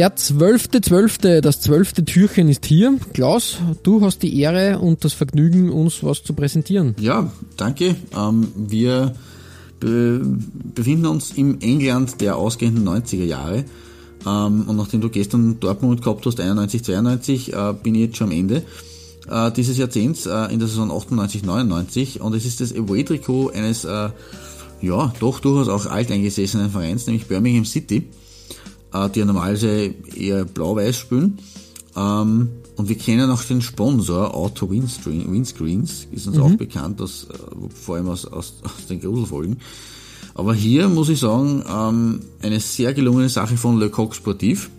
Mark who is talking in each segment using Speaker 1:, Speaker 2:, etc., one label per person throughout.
Speaker 1: Der 12.12., .12., das zwölfte Türchen ist hier. Klaus, du hast die Ehre und das Vergnügen, uns was zu präsentieren.
Speaker 2: Ja, danke. Ähm, wir befinden uns im England der ausgehenden 90er Jahre. Ähm, und nachdem du gestern Dortmund gehabt hast, 91, 92, äh, bin ich jetzt schon am Ende äh, dieses Jahrzehnts, äh, in der Saison 98, 99. Und es ist das Away-Trikot eines, äh, ja, doch durchaus auch alteingesessenen Vereins, nämlich Birmingham City, äh, die ja normalerweise eher blau-weiß spielen. Ähm, und wir kennen auch den Sponsor, Auto Windscreen, Windscreens, ist uns mhm. auch bekannt, aus, äh, vor allem aus, aus, aus den Gruselfolgen. Aber hier muss ich sagen, ähm, eine sehr gelungene Sache von Le Coq Sportif,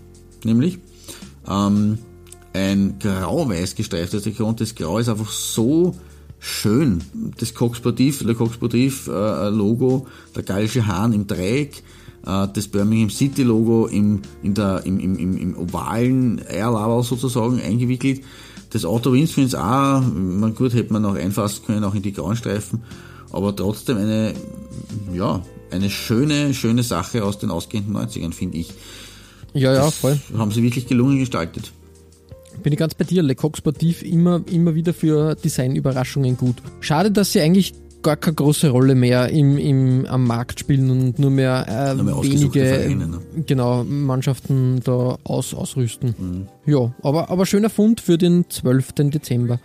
Speaker 2: nämlich ähm, ein grau-weiß gestreiftes Trikot und das Grau ist einfach so schön. Das Coq Sportif, Le Coq Sportif äh, Logo, der gallische Hahn im Dreieck, äh, das Birmingham City Logo im, in der, im, im, im, im ovalen Airlaval sozusagen eingewickelt. Das Auto Windscreens auch, man gut hätte man auch einfassen können, auch in die grauen Streifen, aber trotzdem eine, ja, eine schöne, schöne Sache aus den ausgehenden 90ern, finde ich.
Speaker 1: Ja, ja, das voll.
Speaker 2: Haben sie wirklich gelungen gestaltet.
Speaker 1: Bin ich ganz bei dir. Le Coq Sportif immer, immer wieder für Designüberraschungen gut. Schade, dass sie eigentlich gar keine große Rolle mehr im, im, am Markt spielen und nur mehr, äh, nur mehr wenige Vereine, ne? genau, Mannschaften da aus, ausrüsten. Mhm. Ja, aber, aber schöner Fund für den 12. Dezember.